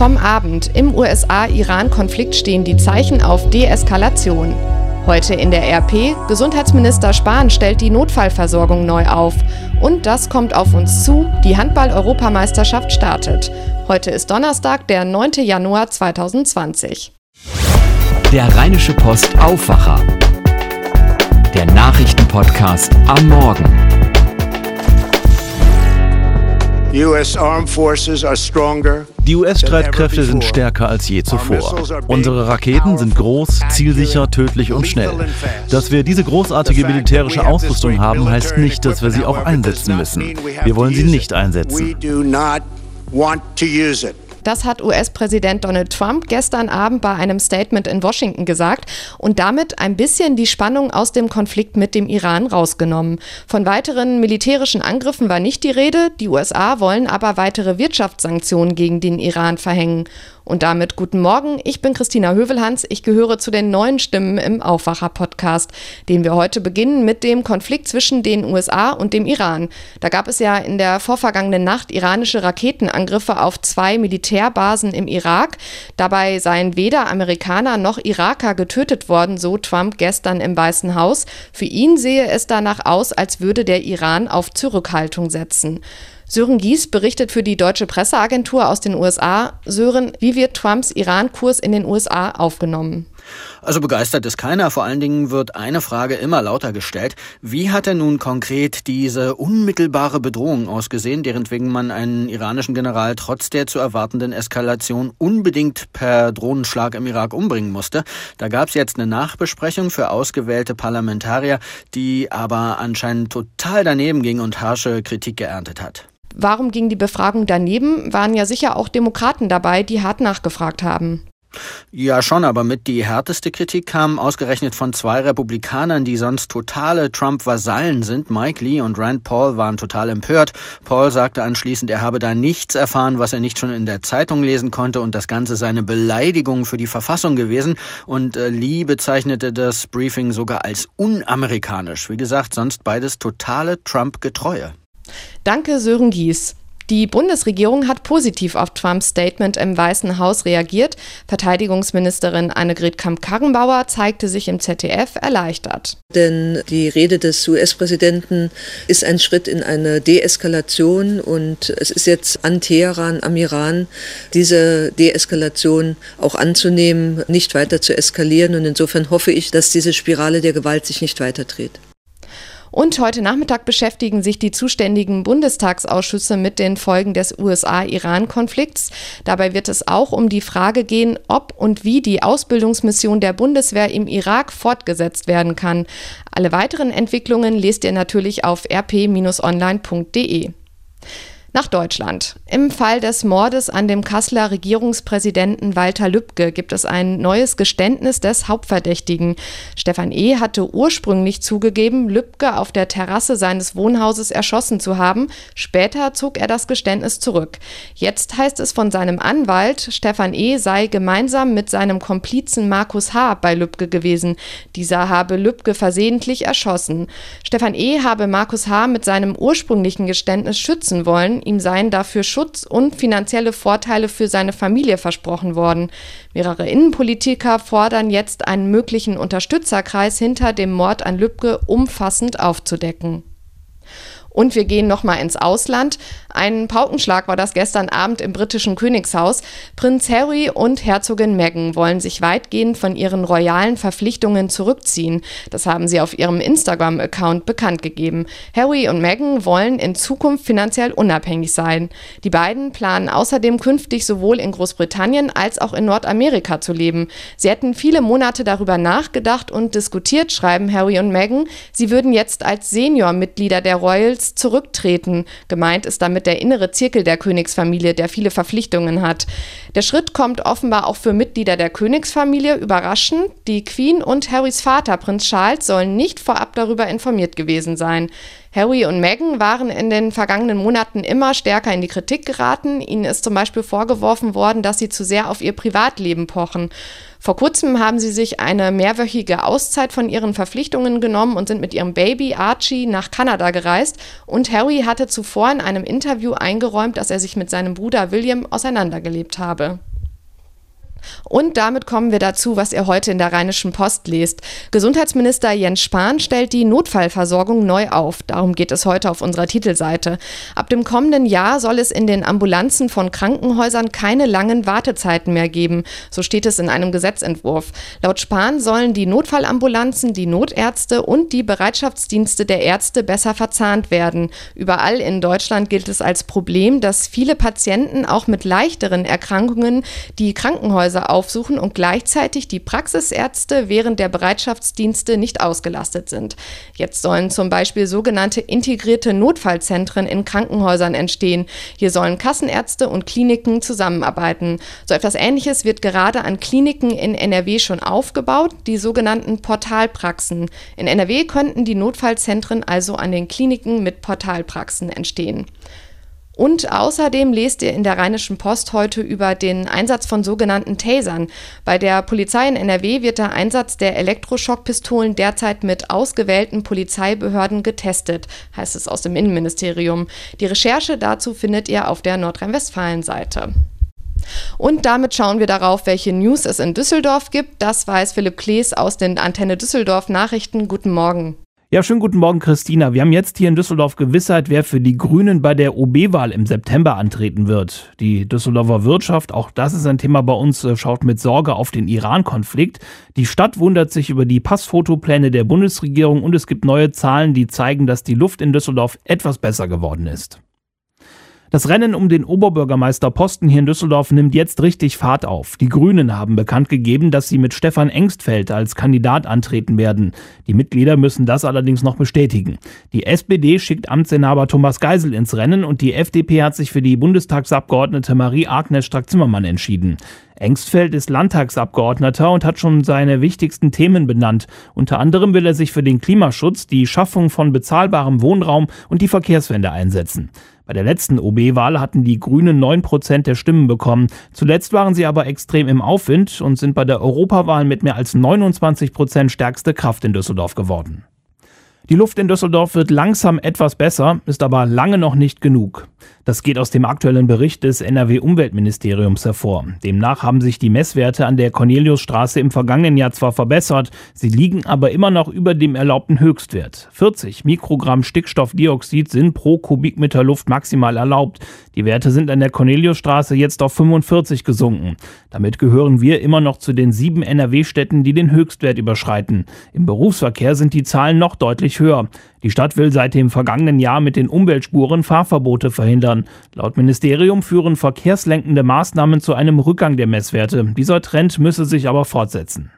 vom Abend. Im USA-Iran-Konflikt stehen die Zeichen auf Deeskalation. Heute in der RP, Gesundheitsminister Spahn stellt die Notfallversorgung neu auf. Und das kommt auf uns zu, die Handball-Europameisterschaft startet. Heute ist Donnerstag, der 9. Januar 2020. Der Rheinische Post Aufwacher. Der Nachrichtenpodcast am Morgen. Die US-Streitkräfte sind stärker als je zuvor. Unsere Raketen sind groß, zielsicher, tödlich und schnell. Dass wir diese großartige militärische Ausrüstung haben, heißt nicht, dass wir sie auch einsetzen müssen. Wir wollen sie nicht einsetzen. Das hat US-Präsident Donald Trump gestern Abend bei einem Statement in Washington gesagt und damit ein bisschen die Spannung aus dem Konflikt mit dem Iran rausgenommen. Von weiteren militärischen Angriffen war nicht die Rede, die USA wollen aber weitere Wirtschaftssanktionen gegen den Iran verhängen. Und damit guten Morgen, ich bin Christina Hövelhans, ich gehöre zu den neuen Stimmen im Aufwacher-Podcast, den wir heute beginnen mit dem Konflikt zwischen den USA und dem Iran. Da gab es ja in der vorvergangenen Nacht iranische Raketenangriffe auf zwei Militärbasen im Irak. Dabei seien weder Amerikaner noch Iraker getötet worden, so Trump gestern im Weißen Haus. Für ihn sehe es danach aus, als würde der Iran auf Zurückhaltung setzen. Sören Gies berichtet für die deutsche Presseagentur aus den USA. Sören, wie wird Trumps Iran-Kurs in den USA aufgenommen? Also begeistert ist keiner. Vor allen Dingen wird eine Frage immer lauter gestellt. Wie hat er nun konkret diese unmittelbare Bedrohung ausgesehen, deren wegen man einen iranischen General trotz der zu erwartenden Eskalation unbedingt per Drohnenschlag im Irak umbringen musste? Da gab es jetzt eine Nachbesprechung für ausgewählte Parlamentarier, die aber anscheinend total daneben ging und harsche Kritik geerntet hat. Warum ging die Befragung daneben? Waren ja sicher auch Demokraten dabei, die hart nachgefragt haben. Ja, schon, aber mit die härteste Kritik kam ausgerechnet von zwei Republikanern, die sonst totale Trump-Vasallen sind. Mike Lee und Rand Paul waren total empört. Paul sagte anschließend, er habe da nichts erfahren, was er nicht schon in der Zeitung lesen konnte und das Ganze sei eine Beleidigung für die Verfassung gewesen. Und äh, Lee bezeichnete das Briefing sogar als unamerikanisch. Wie gesagt, sonst beides totale Trump-Getreue. Danke, Sören Gies. Die Bundesregierung hat positiv auf Trumps Statement im Weißen Haus reagiert. Verteidigungsministerin Annegret Kamp-Karrenbauer zeigte sich im ZDF erleichtert. Denn die Rede des US-Präsidenten ist ein Schritt in eine Deeskalation und es ist jetzt an Teheran, am Iran, diese Deeskalation auch anzunehmen, nicht weiter zu eskalieren. Und insofern hoffe ich, dass diese Spirale der Gewalt sich nicht weiterdreht. Und heute Nachmittag beschäftigen sich die zuständigen Bundestagsausschüsse mit den Folgen des USA-Iran-Konflikts. Dabei wird es auch um die Frage gehen, ob und wie die Ausbildungsmission der Bundeswehr im Irak fortgesetzt werden kann. Alle weiteren Entwicklungen lest ihr natürlich auf rp-online.de nach Deutschland. Im Fall des Mordes an dem Kasseler Regierungspräsidenten Walter Lübcke gibt es ein neues Geständnis des Hauptverdächtigen. Stefan E. hatte ursprünglich zugegeben, Lübcke auf der Terrasse seines Wohnhauses erschossen zu haben. Später zog er das Geständnis zurück. Jetzt heißt es von seinem Anwalt, Stefan E. sei gemeinsam mit seinem Komplizen Markus H. bei Lübcke gewesen. Dieser habe Lübcke versehentlich erschossen. Stefan E. habe Markus H. mit seinem ursprünglichen Geständnis schützen wollen ihm seien dafür Schutz und finanzielle Vorteile für seine Familie versprochen worden. Mehrere Innenpolitiker fordern jetzt einen möglichen Unterstützerkreis hinter dem Mord an Lübcke umfassend aufzudecken. Und wir gehen nochmal ins Ausland. Ein Paukenschlag war das gestern Abend im britischen Königshaus. Prinz Harry und Herzogin Meghan wollen sich weitgehend von ihren royalen Verpflichtungen zurückziehen. Das haben sie auf ihrem Instagram-Account bekannt gegeben. Harry und Meghan wollen in Zukunft finanziell unabhängig sein. Die beiden planen außerdem künftig sowohl in Großbritannien als auch in Nordamerika zu leben. Sie hätten viele Monate darüber nachgedacht und diskutiert, schreiben Harry und Meghan. Sie würden jetzt als Senior-Mitglieder der Royals Adels zurücktreten. Gemeint ist damit der innere Zirkel der Königsfamilie, der viele Verpflichtungen hat. Der Schritt kommt offenbar auch für Mitglieder der Königsfamilie überraschend. Die Queen und Harrys Vater, Prinz Charles, sollen nicht vorab darüber informiert gewesen sein. Harry und Meghan waren in den vergangenen Monaten immer stärker in die Kritik geraten. Ihnen ist zum Beispiel vorgeworfen worden, dass sie zu sehr auf ihr Privatleben pochen. Vor kurzem haben sie sich eine mehrwöchige Auszeit von ihren Verpflichtungen genommen und sind mit ihrem Baby Archie nach Kanada gereist. Und Harry hatte zuvor in einem Interview eingeräumt, dass er sich mit seinem Bruder William auseinandergelebt habe. Und damit kommen wir dazu, was ihr heute in der Rheinischen Post lest. Gesundheitsminister Jens Spahn stellt die Notfallversorgung neu auf. Darum geht es heute auf unserer Titelseite. Ab dem kommenden Jahr soll es in den Ambulanzen von Krankenhäusern keine langen Wartezeiten mehr geben. So steht es in einem Gesetzentwurf. Laut Spahn sollen die Notfallambulanzen, die Notärzte und die Bereitschaftsdienste der Ärzte besser verzahnt werden. Überall in Deutschland gilt es als Problem, dass viele Patienten auch mit leichteren Erkrankungen die Krankenhäuser Krankenhäuser aufsuchen und gleichzeitig die Praxisärzte während der Bereitschaftsdienste nicht ausgelastet sind. Jetzt sollen zum Beispiel sogenannte integrierte Notfallzentren in Krankenhäusern entstehen. Hier sollen Kassenärzte und Kliniken zusammenarbeiten. So etwas Ähnliches wird gerade an Kliniken in NRW schon aufgebaut, die sogenannten Portalpraxen. In NRW könnten die Notfallzentren also an den Kliniken mit Portalpraxen entstehen. Und außerdem lest ihr in der Rheinischen Post heute über den Einsatz von sogenannten Tasern. Bei der Polizei in NRW wird der Einsatz der Elektroschockpistolen derzeit mit ausgewählten Polizeibehörden getestet, heißt es aus dem Innenministerium. Die Recherche dazu findet ihr auf der Nordrhein-Westfalen-Seite. Und damit schauen wir darauf, welche News es in Düsseldorf gibt. Das weiß Philipp Klees aus den Antenne Düsseldorf Nachrichten. Guten Morgen. Ja, schönen guten Morgen, Christina. Wir haben jetzt hier in Düsseldorf Gewissheit, wer für die Grünen bei der OB-Wahl im September antreten wird. Die Düsseldorfer Wirtschaft, auch das ist ein Thema bei uns, äh, schaut mit Sorge auf den Iran-Konflikt. Die Stadt wundert sich über die Passfotopläne der Bundesregierung und es gibt neue Zahlen, die zeigen, dass die Luft in Düsseldorf etwas besser geworden ist. Das Rennen um den Oberbürgermeisterposten hier in Düsseldorf nimmt jetzt richtig Fahrt auf. Die Grünen haben bekannt gegeben, dass sie mit Stefan Engstfeld als Kandidat antreten werden. Die Mitglieder müssen das allerdings noch bestätigen. Die SPD schickt Amtsinhaber Thomas Geisel ins Rennen und die FDP hat sich für die Bundestagsabgeordnete Marie-Agnes Strack-Zimmermann entschieden. Engstfeld ist Landtagsabgeordneter und hat schon seine wichtigsten Themen benannt. Unter anderem will er sich für den Klimaschutz, die Schaffung von bezahlbarem Wohnraum und die Verkehrswende einsetzen. Bei der letzten OB-Wahl hatten die Grünen 9% der Stimmen bekommen. Zuletzt waren sie aber extrem im Aufwind und sind bei der Europawahl mit mehr als 29% stärkste Kraft in Düsseldorf geworden. Die Luft in Düsseldorf wird langsam etwas besser, ist aber lange noch nicht genug. Das geht aus dem aktuellen Bericht des NRW-Umweltministeriums hervor. Demnach haben sich die Messwerte an der Corneliusstraße im vergangenen Jahr zwar verbessert, sie liegen aber immer noch über dem erlaubten Höchstwert. 40 Mikrogramm Stickstoffdioxid sind pro Kubikmeter Luft maximal erlaubt. Die Werte sind an der Corneliusstraße jetzt auf 45 gesunken. Damit gehören wir immer noch zu den sieben NRW-Städten, die den Höchstwert überschreiten. Im Berufsverkehr sind die Zahlen noch deutlich höher. Die Stadt will seit dem vergangenen Jahr mit den Umweltspuren Fahrverbote verhindern. Laut Ministerium führen verkehrslenkende Maßnahmen zu einem Rückgang der Messwerte. Dieser Trend müsse sich aber fortsetzen.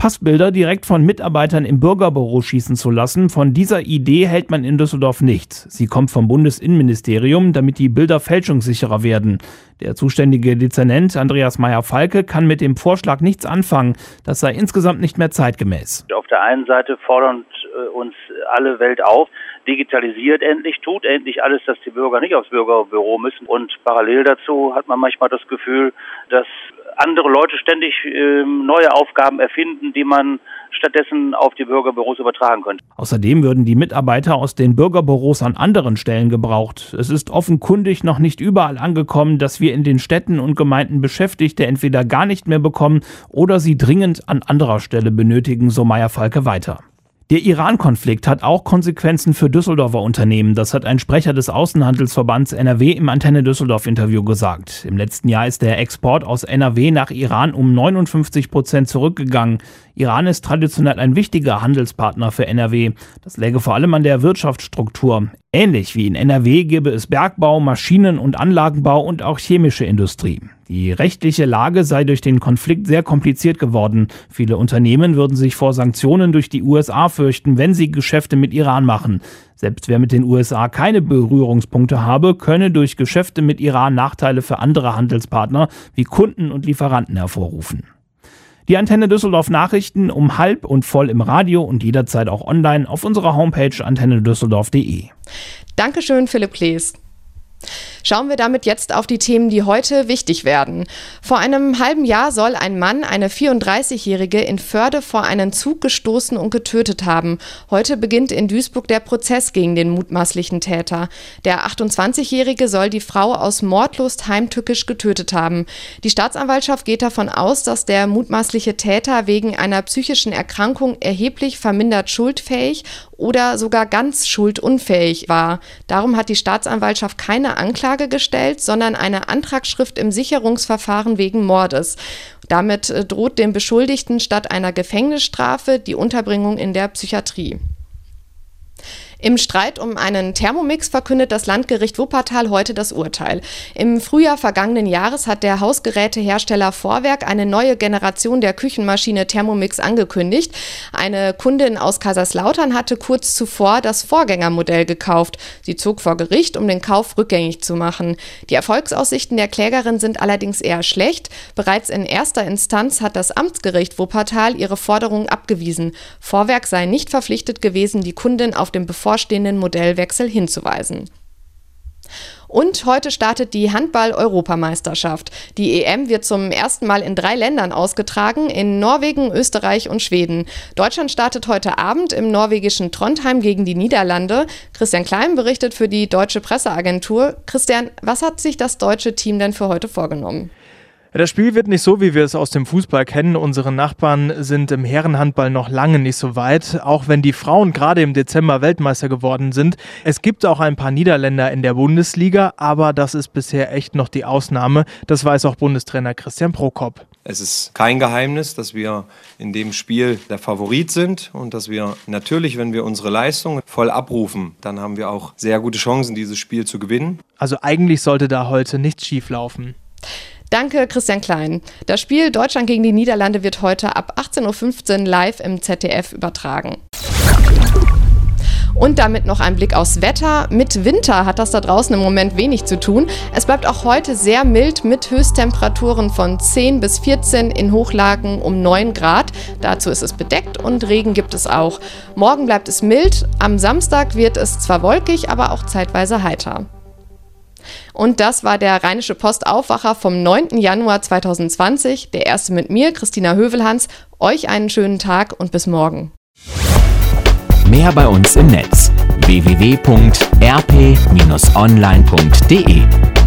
Passbilder direkt von Mitarbeitern im Bürgerbüro schießen zu lassen, von dieser Idee hält man in Düsseldorf nichts. Sie kommt vom Bundesinnenministerium, damit die Bilder fälschungssicherer werden. Der zuständige Dezernent Andreas Meyer-Falke kann mit dem Vorschlag nichts anfangen. Das sei insgesamt nicht mehr zeitgemäß. Auf der einen Seite fordern äh, uns alle Welt auf, digitalisiert endlich, tut endlich alles, dass die Bürger nicht aufs Bürgerbüro müssen. Und parallel dazu hat man manchmal das Gefühl, dass andere Leute ständig äh, neue Aufgaben erfinden, die man stattdessen auf die Bürgerbüros übertragen könnte. Außerdem würden die Mitarbeiter aus den Bürgerbüros an anderen Stellen gebraucht. Es ist offenkundig noch nicht überall angekommen, dass wir in den Städten und Gemeinden Beschäftigte entweder gar nicht mehr bekommen oder sie dringend an anderer Stelle benötigen, so Meier Falke weiter. Der Iran-Konflikt hat auch Konsequenzen für Düsseldorfer Unternehmen. Das hat ein Sprecher des Außenhandelsverbands NRW im Antenne Düsseldorf Interview gesagt. Im letzten Jahr ist der Export aus NRW nach Iran um 59 Prozent zurückgegangen. Iran ist traditionell ein wichtiger Handelspartner für NRW. Das läge vor allem an der Wirtschaftsstruktur. Ähnlich wie in NRW gäbe es Bergbau, Maschinen- und Anlagenbau und auch chemische Industrie. Die rechtliche Lage sei durch den Konflikt sehr kompliziert geworden. Viele Unternehmen würden sich vor Sanktionen durch die USA fürchten, wenn sie Geschäfte mit Iran machen. Selbst wer mit den USA keine Berührungspunkte habe, könne durch Geschäfte mit Iran Nachteile für andere Handelspartner wie Kunden und Lieferanten hervorrufen. Die Antenne Düsseldorf Nachrichten um halb und voll im Radio und jederzeit auch online auf unserer Homepage antennedüsseldorf.de. Dankeschön, Philipp Klees. Schauen wir damit jetzt auf die Themen, die heute wichtig werden. Vor einem halben Jahr soll ein Mann eine 34-Jährige in Förde vor einen Zug gestoßen und getötet haben. Heute beginnt in Duisburg der Prozess gegen den mutmaßlichen Täter. Der 28-Jährige soll die Frau aus Mordlust heimtückisch getötet haben. Die Staatsanwaltschaft geht davon aus, dass der mutmaßliche Täter wegen einer psychischen Erkrankung erheblich vermindert schuldfähig oder sogar ganz schuldunfähig war. Darum hat die Staatsanwaltschaft keine Anklage gestellt, sondern eine Antragsschrift im Sicherungsverfahren wegen Mordes. Damit äh, droht dem Beschuldigten statt einer Gefängnisstrafe die Unterbringung in der Psychiatrie. Im Streit um einen Thermomix verkündet das Landgericht Wuppertal heute das Urteil. Im Frühjahr vergangenen Jahres hat der Hausgerätehersteller Vorwerk eine neue Generation der Küchenmaschine Thermomix angekündigt. Eine Kundin aus Kaiserslautern hatte kurz zuvor das Vorgängermodell gekauft. Sie zog vor Gericht, um den Kauf rückgängig zu machen. Die Erfolgsaussichten der Klägerin sind allerdings eher schlecht. Bereits in erster Instanz hat das Amtsgericht Wuppertal ihre Forderungen abgewiesen. Vorwerk sei nicht verpflichtet gewesen, die Kundin auf dem Bevor bevorstehenden Modellwechsel hinzuweisen. Und heute startet die Handball-Europameisterschaft. Die EM wird zum ersten Mal in drei Ländern ausgetragen, in Norwegen, Österreich und Schweden. Deutschland startet heute Abend im norwegischen Trondheim gegen die Niederlande. Christian Klein berichtet für die Deutsche Presseagentur. Christian, was hat sich das deutsche Team denn für heute vorgenommen? Das Spiel wird nicht so, wie wir es aus dem Fußball kennen. Unsere Nachbarn sind im Herrenhandball noch lange nicht so weit, auch wenn die Frauen gerade im Dezember Weltmeister geworden sind. Es gibt auch ein paar Niederländer in der Bundesliga, aber das ist bisher echt noch die Ausnahme. Das weiß auch Bundestrainer Christian Prokop. Es ist kein Geheimnis, dass wir in dem Spiel der Favorit sind und dass wir natürlich, wenn wir unsere Leistung voll abrufen, dann haben wir auch sehr gute Chancen, dieses Spiel zu gewinnen. Also eigentlich sollte da heute nichts schief laufen. Danke, Christian Klein. Das Spiel Deutschland gegen die Niederlande wird heute ab 18.15 Uhr live im ZDF übertragen. Und damit noch ein Blick aufs Wetter. Mit Winter hat das da draußen im Moment wenig zu tun. Es bleibt auch heute sehr mild mit Höchsttemperaturen von 10 bis 14 in Hochlagen um 9 Grad. Dazu ist es bedeckt und Regen gibt es auch. Morgen bleibt es mild. Am Samstag wird es zwar wolkig, aber auch zeitweise heiter. Und das war der Rheinische Post Aufwacher vom 9. Januar 2020. Der erste mit mir, Christina Hövelhans. Euch einen schönen Tag und bis morgen. Mehr bei uns im Netz www.rp-online.de